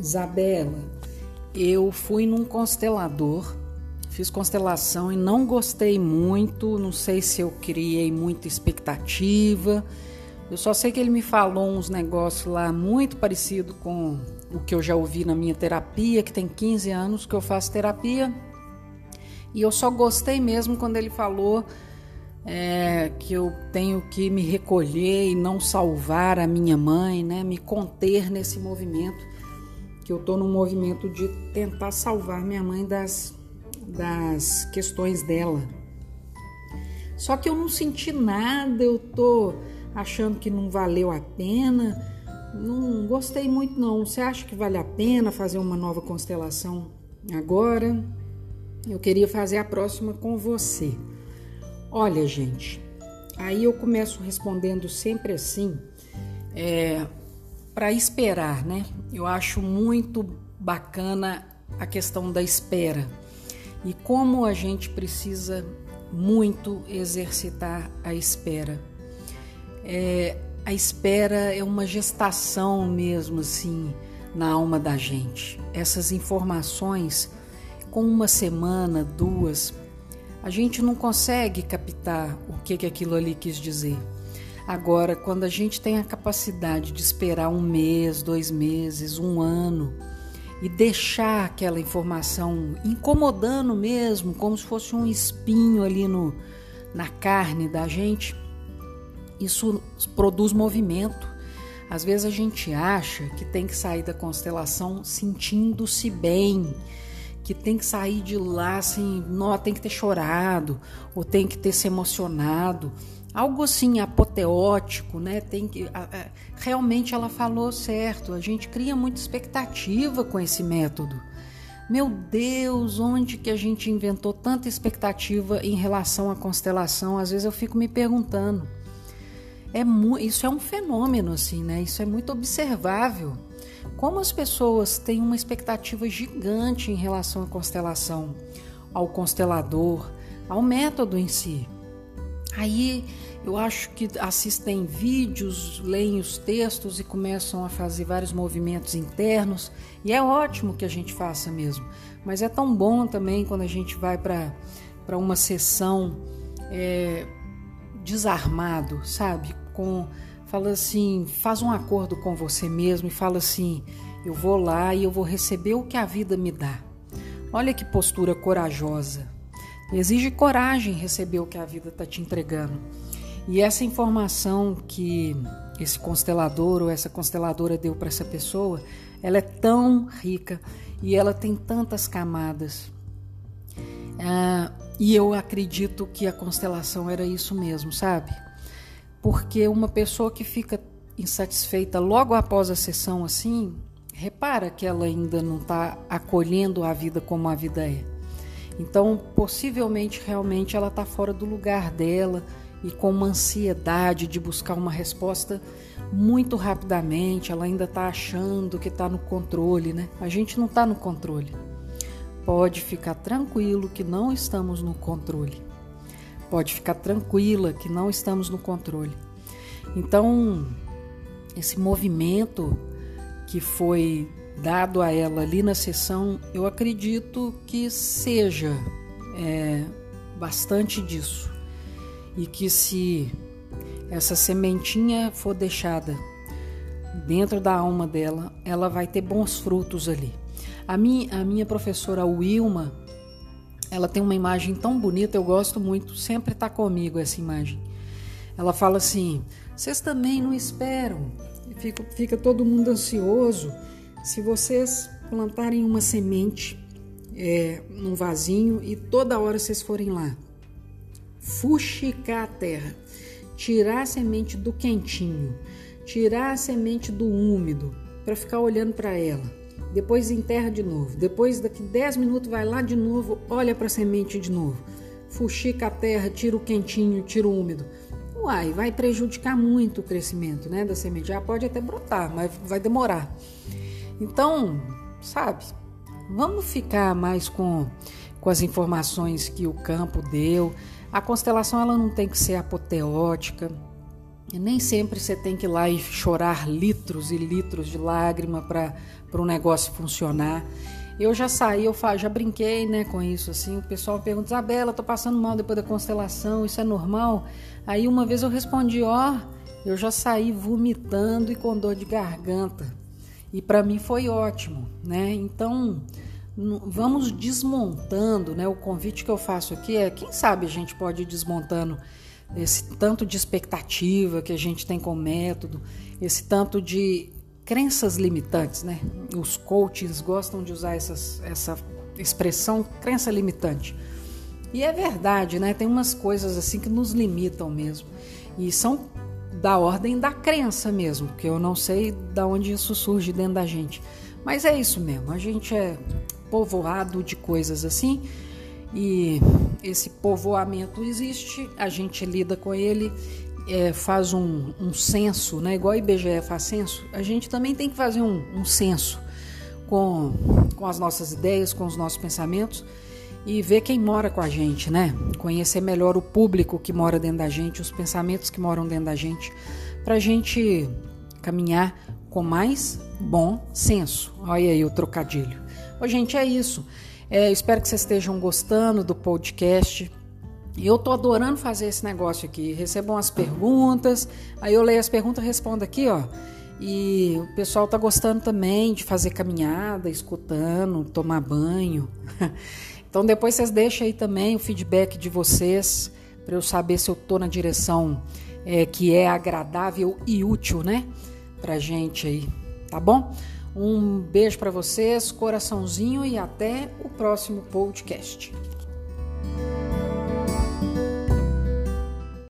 Isabela, eu fui num constelador, fiz constelação e não gostei muito, não sei se eu criei muita expectativa. Eu só sei que ele me falou uns negócios lá muito parecido com o que eu já ouvi na minha terapia, que tem 15 anos que eu faço terapia. E eu só gostei mesmo quando ele falou é, que eu tenho que me recolher e não salvar a minha mãe, né? Me conter nesse movimento que eu estou no movimento de tentar salvar minha mãe das, das questões dela. Só que eu não senti nada, eu tô achando que não valeu a pena. Não gostei muito não. Você acha que vale a pena fazer uma nova constelação agora? Eu queria fazer a próxima com você. Olha, gente, aí eu começo respondendo sempre assim. É, para esperar, né? Eu acho muito bacana a questão da espera e como a gente precisa muito exercitar a espera. É, a espera é uma gestação mesmo, assim, na alma da gente. Essas informações, com uma semana, duas, a gente não consegue captar o que, que aquilo ali quis dizer. Agora, quando a gente tem a capacidade de esperar um mês, dois meses, um ano e deixar aquela informação incomodando mesmo, como se fosse um espinho ali no, na carne da gente, isso produz movimento. Às vezes a gente acha que tem que sair da constelação sentindo-se bem, que tem que sair de lá assim, não, tem que ter chorado, ou tem que ter se emocionado algo assim apoteótico, né? Tem que realmente ela falou certo. A gente cria muita expectativa com esse método. Meu Deus, onde que a gente inventou tanta expectativa em relação à constelação? Às vezes eu fico me perguntando. É isso é um fenômeno assim, né? Isso é muito observável. Como as pessoas têm uma expectativa gigante em relação à constelação, ao constelador, ao método em si. Aí eu acho que assistem vídeos, leem os textos e começam a fazer vários movimentos internos, e é ótimo que a gente faça mesmo. Mas é tão bom também quando a gente vai para uma sessão é, desarmado, sabe? Com fala assim, faz um acordo com você mesmo e fala assim: eu vou lá e eu vou receber o que a vida me dá. Olha que postura corajosa. Exige coragem receber o que a vida está te entregando. E essa informação que esse constelador ou essa consteladora deu para essa pessoa, ela é tão rica e ela tem tantas camadas. Ah, e eu acredito que a constelação era isso mesmo, sabe? Porque uma pessoa que fica insatisfeita logo após a sessão assim, repara que ela ainda não está acolhendo a vida como a vida é. Então, possivelmente, realmente ela está fora do lugar dela e com uma ansiedade de buscar uma resposta muito rapidamente. Ela ainda está achando que está no controle, né? A gente não está no controle. Pode ficar tranquilo que não estamos no controle. Pode ficar tranquila que não estamos no controle. Então, esse movimento que foi dado a ela ali na sessão, eu acredito que seja é, bastante disso. E que se essa sementinha for deixada dentro da alma dela, ela vai ter bons frutos ali. A minha, a minha professora Wilma, ela tem uma imagem tão bonita, eu gosto muito, sempre está comigo essa imagem. Ela fala assim: vocês também não esperam, fica, fica todo mundo ansioso se vocês plantarem uma semente é, num vasinho e toda hora vocês forem lá, fuxicar a terra, tirar a semente do quentinho, tirar a semente do úmido, para ficar olhando para ela. Depois enterra de novo. Depois, daqui 10 minutos, vai lá de novo, olha para a semente de novo. Fuxica a terra, tira o quentinho, tira o úmido. Uai, vai prejudicar muito o crescimento né, da semente. Já pode até brotar, mas vai demorar. Então, sabe, vamos ficar mais com, com as informações que o campo deu. A constelação ela não tem que ser apoteótica, nem sempre você tem que ir lá e chorar litros e litros de lágrima para um negócio funcionar. Eu já saí, eu já brinquei né, com isso. assim. O pessoal pergunta, Isabela, tô passando mal depois da constelação, isso é normal? Aí uma vez eu respondi, ó, oh, eu já saí vomitando e com dor de garganta. E para mim foi ótimo, né? Então, vamos desmontando, né? O convite que eu faço aqui é, quem sabe a gente pode ir desmontando esse tanto de expectativa que a gente tem com o método, esse tanto de crenças limitantes, né? Os coaches gostam de usar essas, essa expressão crença limitante. E é verdade, né? Tem umas coisas assim que nos limitam mesmo. E são da ordem da crença mesmo, que eu não sei da onde isso surge dentro da gente. Mas é isso mesmo, a gente é povoado de coisas assim e esse povoamento existe, a gente lida com ele, é, faz um, um censo, né? igual a IBGE faz censo, a gente também tem que fazer um, um censo com, com as nossas ideias, com os nossos pensamentos e ver quem mora com a gente, né? Conhecer melhor o público que mora dentro da gente, os pensamentos que moram dentro da gente, para a gente caminhar com mais bom senso. Olha aí o trocadilho. Ô, gente, é isso. É, espero que vocês estejam gostando do podcast. Eu tô adorando fazer esse negócio aqui. Recebam as perguntas, aí eu leio as perguntas, respondo aqui, ó. E o pessoal tá gostando também de fazer caminhada, escutando, tomar banho. Então depois vocês deixem aí também o feedback de vocês para eu saber se eu estou na direção é, que é agradável e útil, né? Pra gente aí, tá bom? Um beijo para vocês, coraçãozinho e até o próximo podcast.